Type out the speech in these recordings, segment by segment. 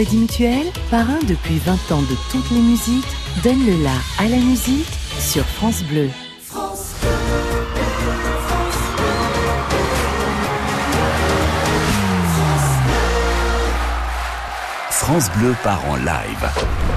Crédit Mutuel, parrain depuis 20 ans de toutes les musiques, donne le la à la musique sur France Bleu, France Bleu part en live.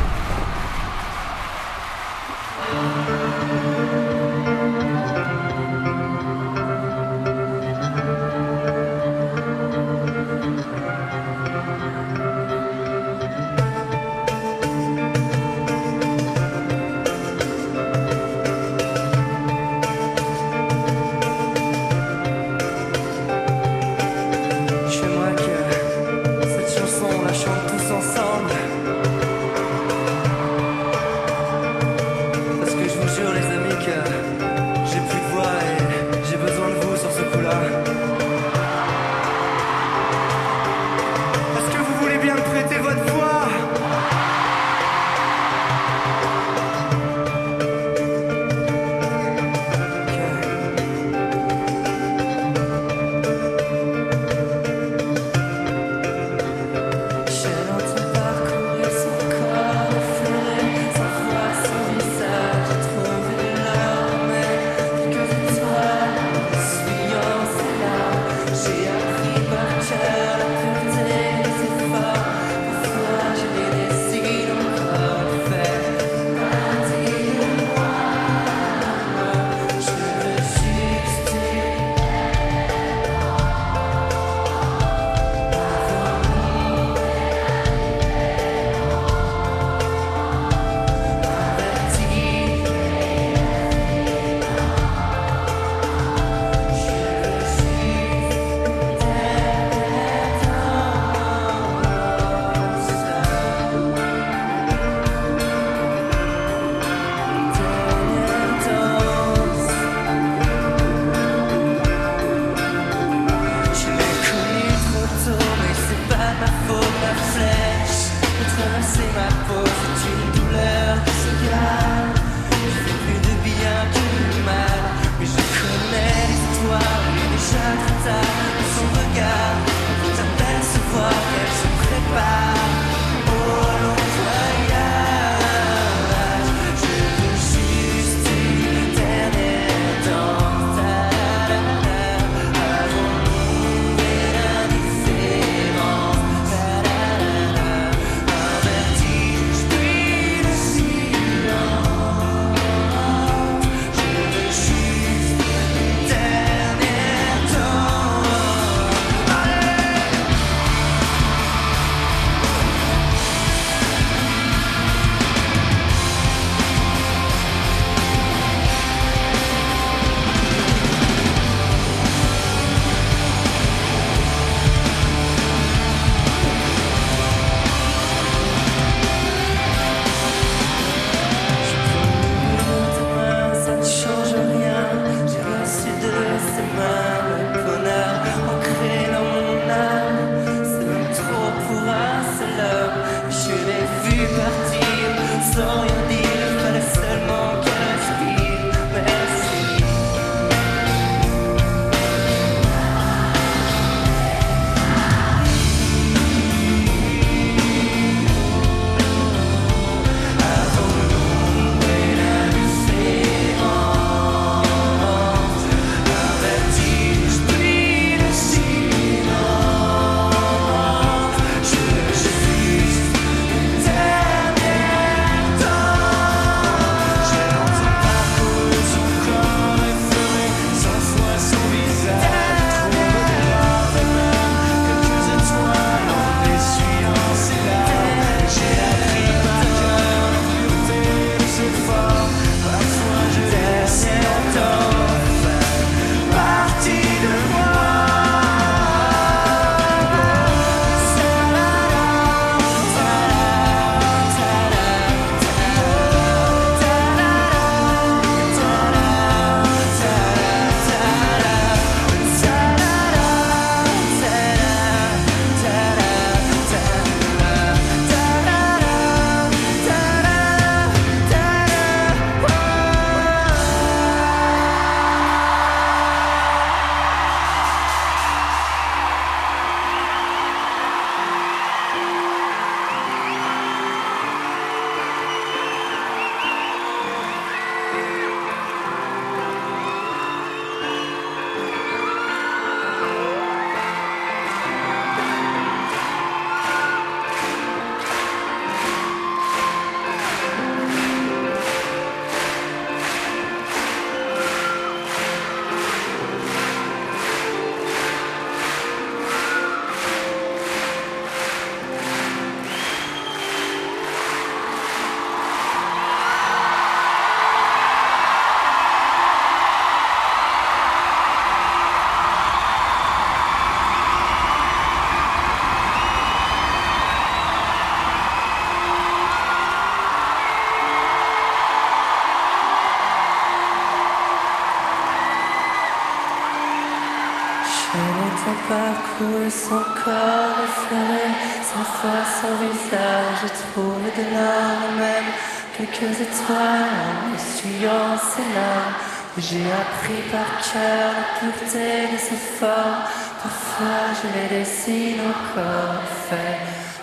Son corps effleuré, sa foi, son visage, j'ai trouvé de l'or même, quelques étoiles en essuyant ses larmes. J'ai appris par cœur la pureté de ses formes, parfois je les dessine encore, fait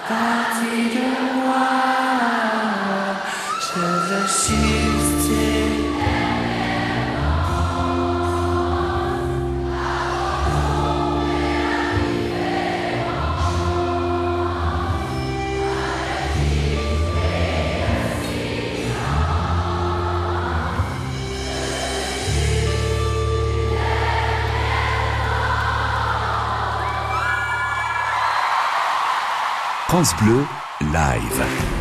partie de moi. Je veux juste France Bleu, live.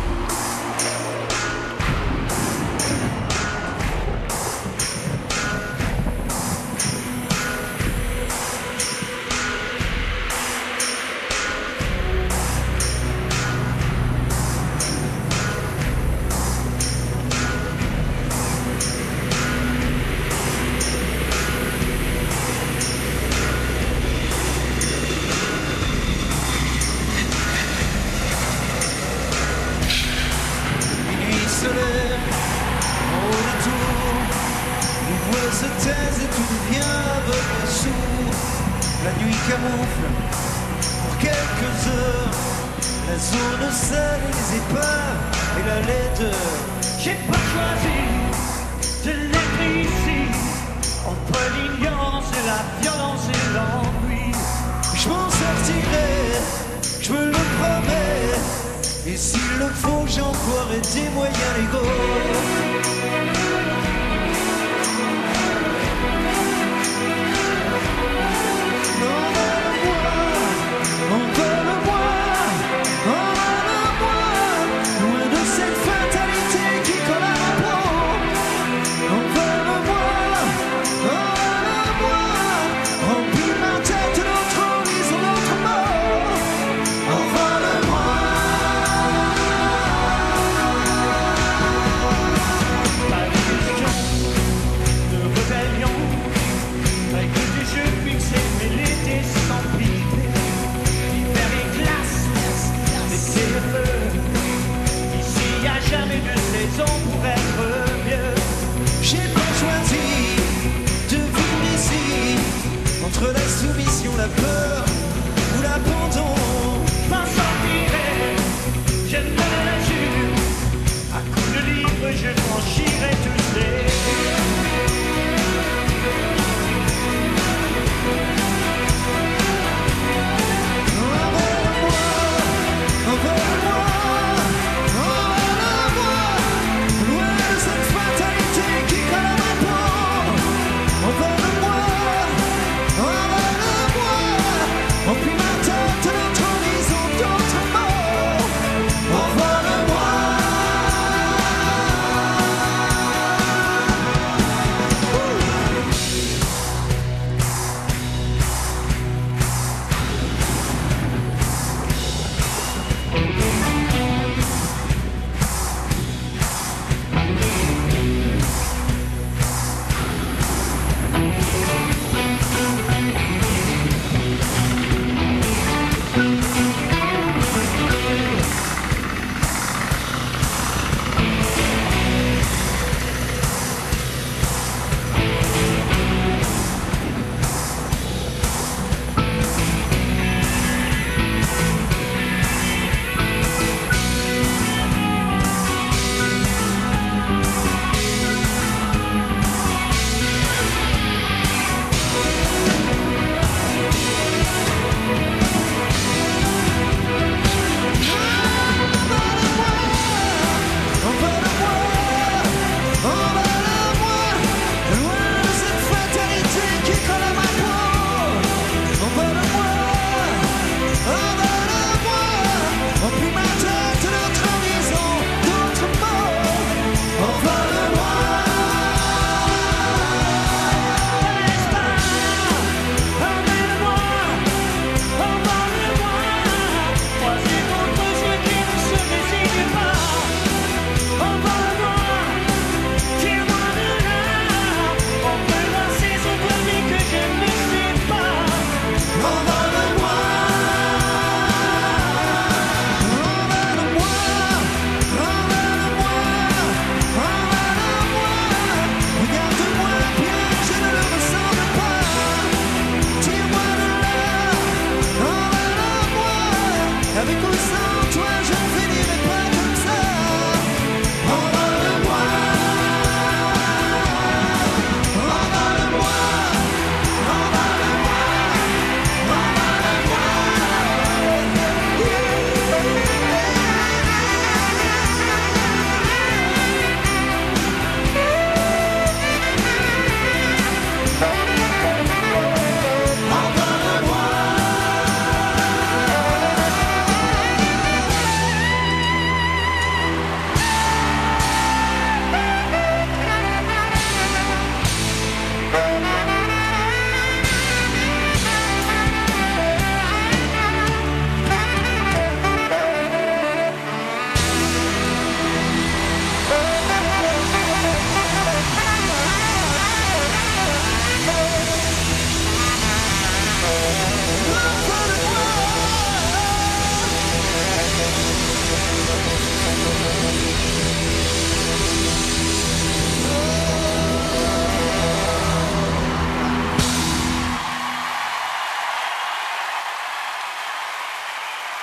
Les épaves et la laideur. J'ai pas choisi de l'être ici Entre l'ignorance et la violence et l'ennui Je m'en sortirai, je me le promets. Et s'il le faut, j'emploierai des moyens légaux.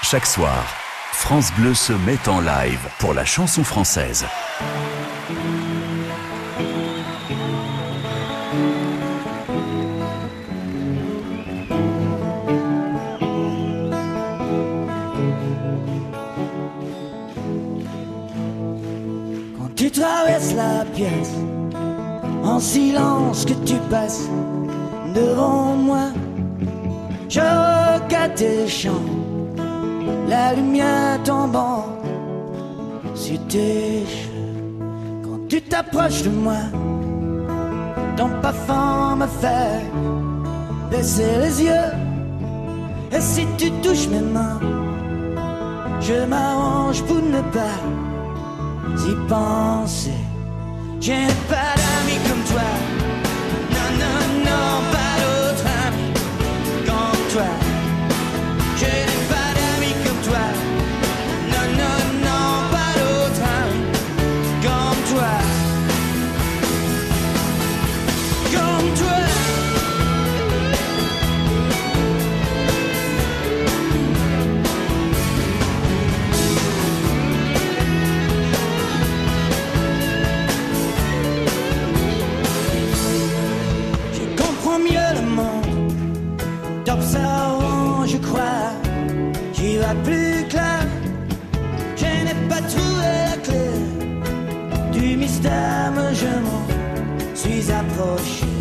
Chaque soir, France Bleu se met en live pour la chanson française. Quand tu traverses la pièce, en silence que tu passes devant moi, je regarde tes chants, la lumière tombant sur tes cheveux. Quand tu t'approches de moi, ton parfum me fait baisser les yeux. Et si tu touches mes mains, je m'arrange pour ne pas y penser. Je n'ai pas d'amis comme toi. Non, non, non, pas d'autre ami comme toi. Plus clair. Je n'ai pas trouvé la clé du mystère, mais je m'en suis approché.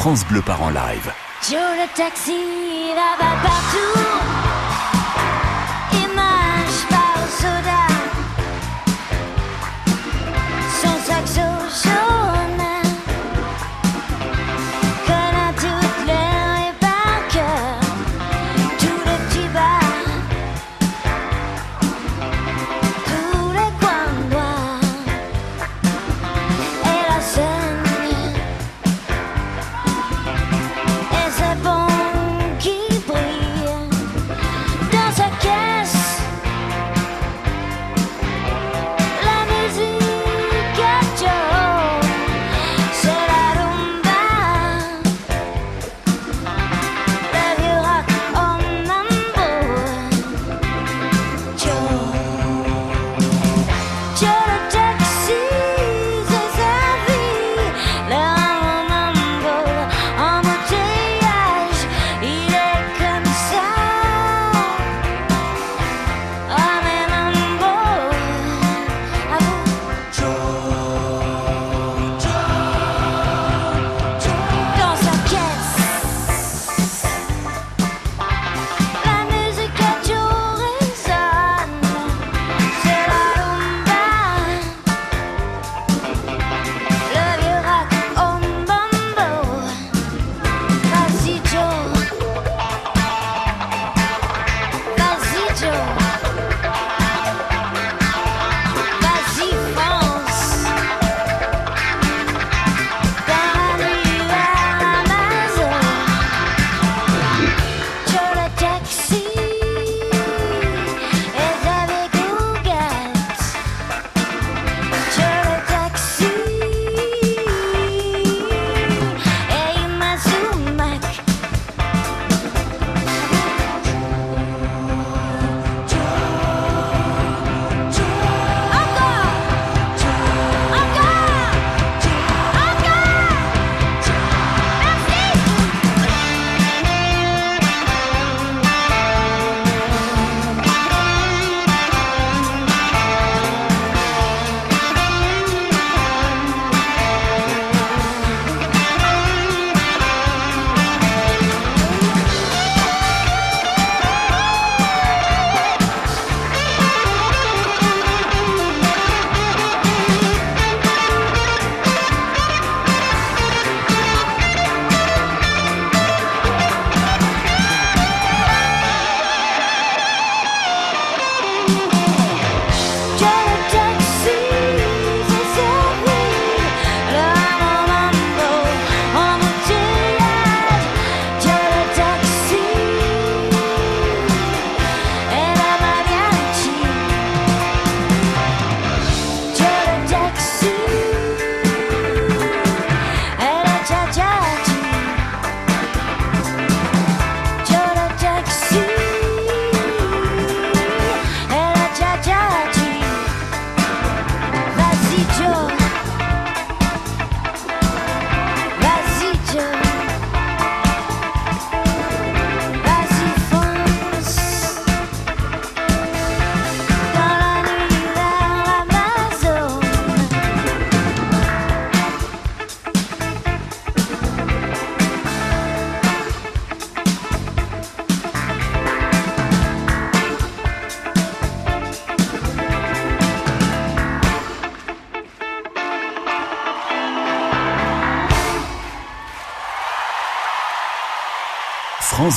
France Bleu part en live.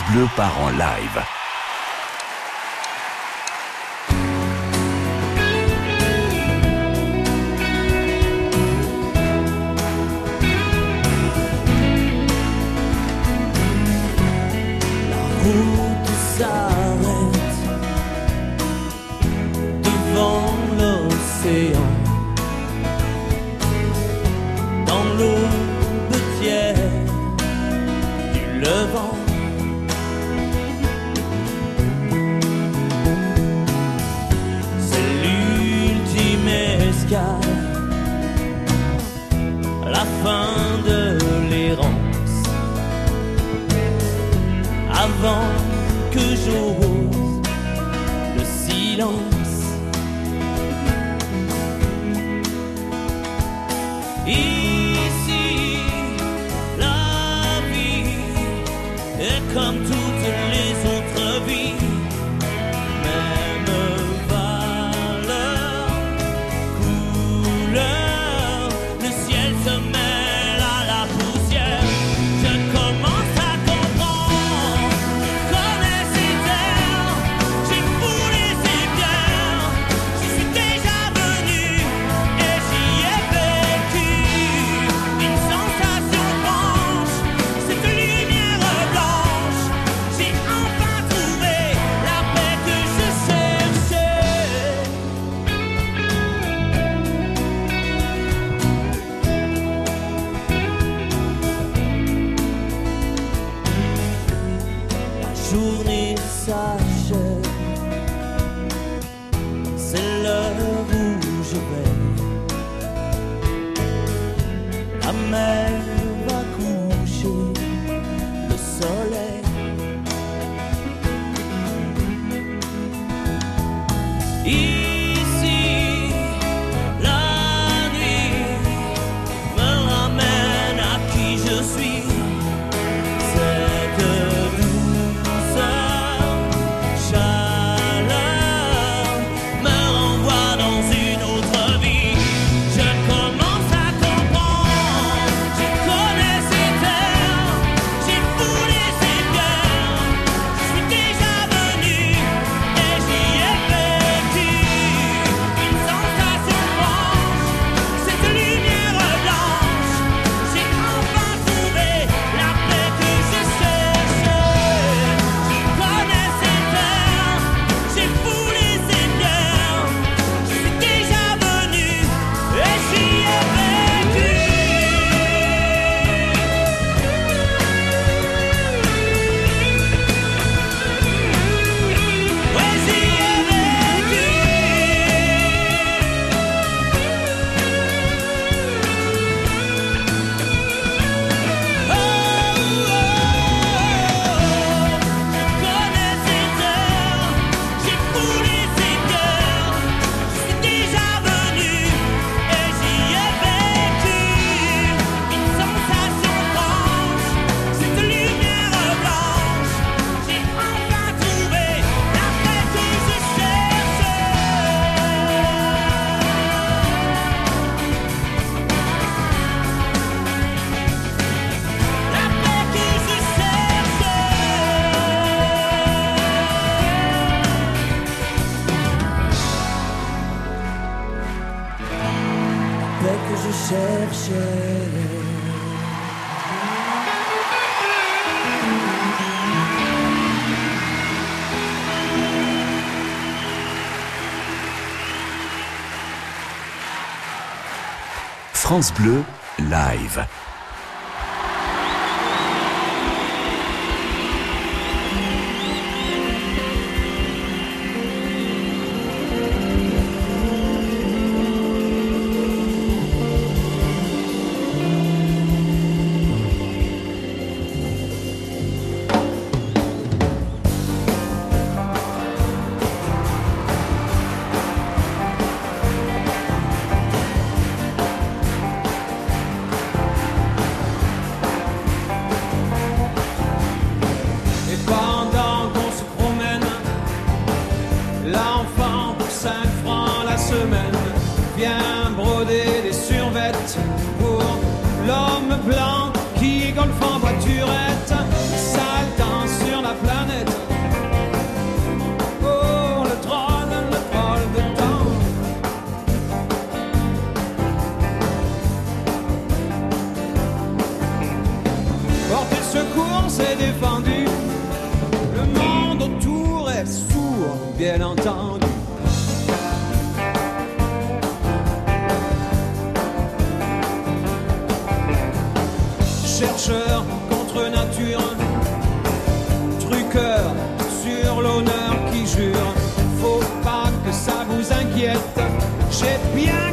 Bleu part en live. France Bleu, live. Chercheur contre nature, truqueur sur l'honneur qui jure. Faut pas que ça vous inquiète. J'ai bien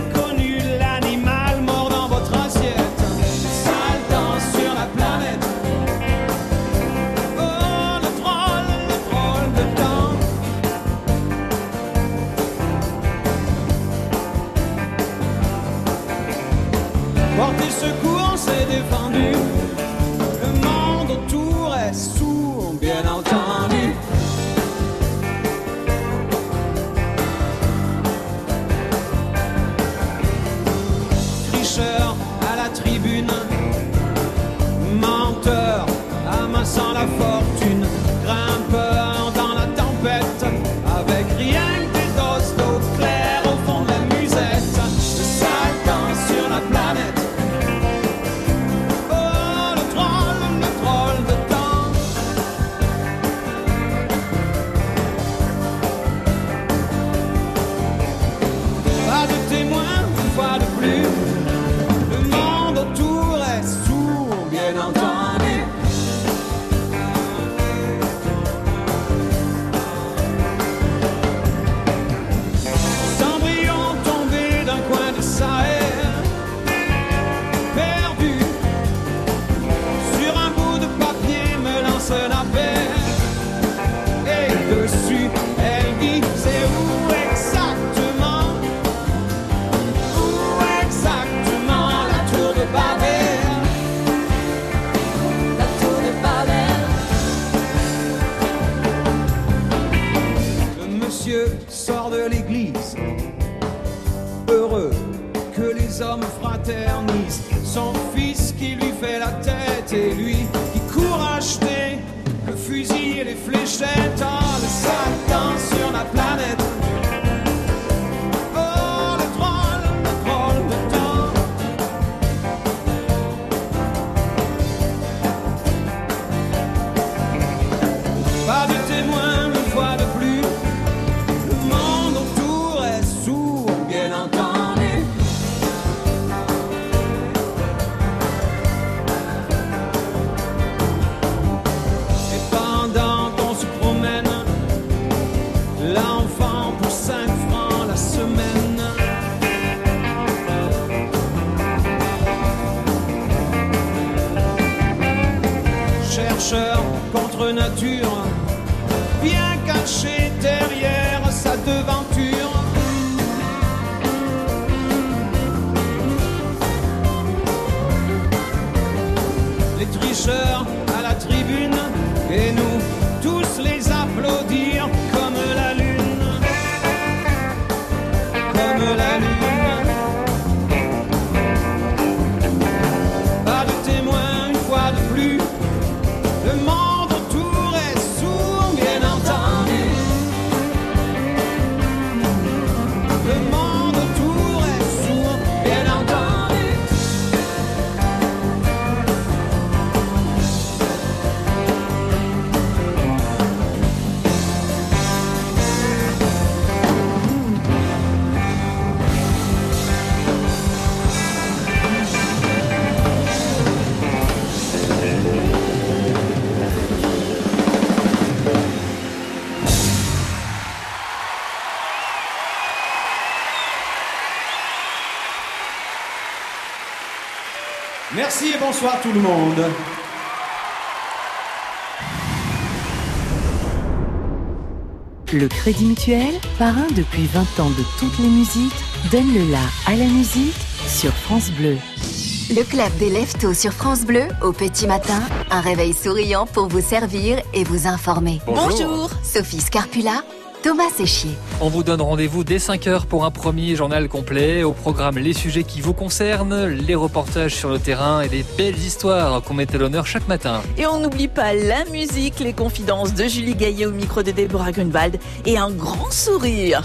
sort de l'église. Heureux que les hommes fraternisent. Son fils qui lui fait la tête Et lui qui court acheter Le fusil et les fléchettes. Ah, Chercheur contre nature, bien caché derrière sa devanture. Les tricheurs Merci et bonsoir tout le monde. Le Crédit Mutuel, parrain depuis 20 ans de toutes les musiques, donne le la à la musique sur France Bleu. Le club des Leftos sur France Bleu, au petit matin, un réveil souriant pour vous servir et vous informer. Bonjour. Sophie Scarpula, Thomas Séchier. On vous donne rendez-vous dès 5h pour un premier journal complet. Au programme, les sujets qui vous concernent, les reportages sur le terrain et les belles histoires qu'on met à l'honneur chaque matin. Et on n'oublie pas la musique, les confidences de Julie Gaillet au micro de Déborah Grunwald et un grand sourire.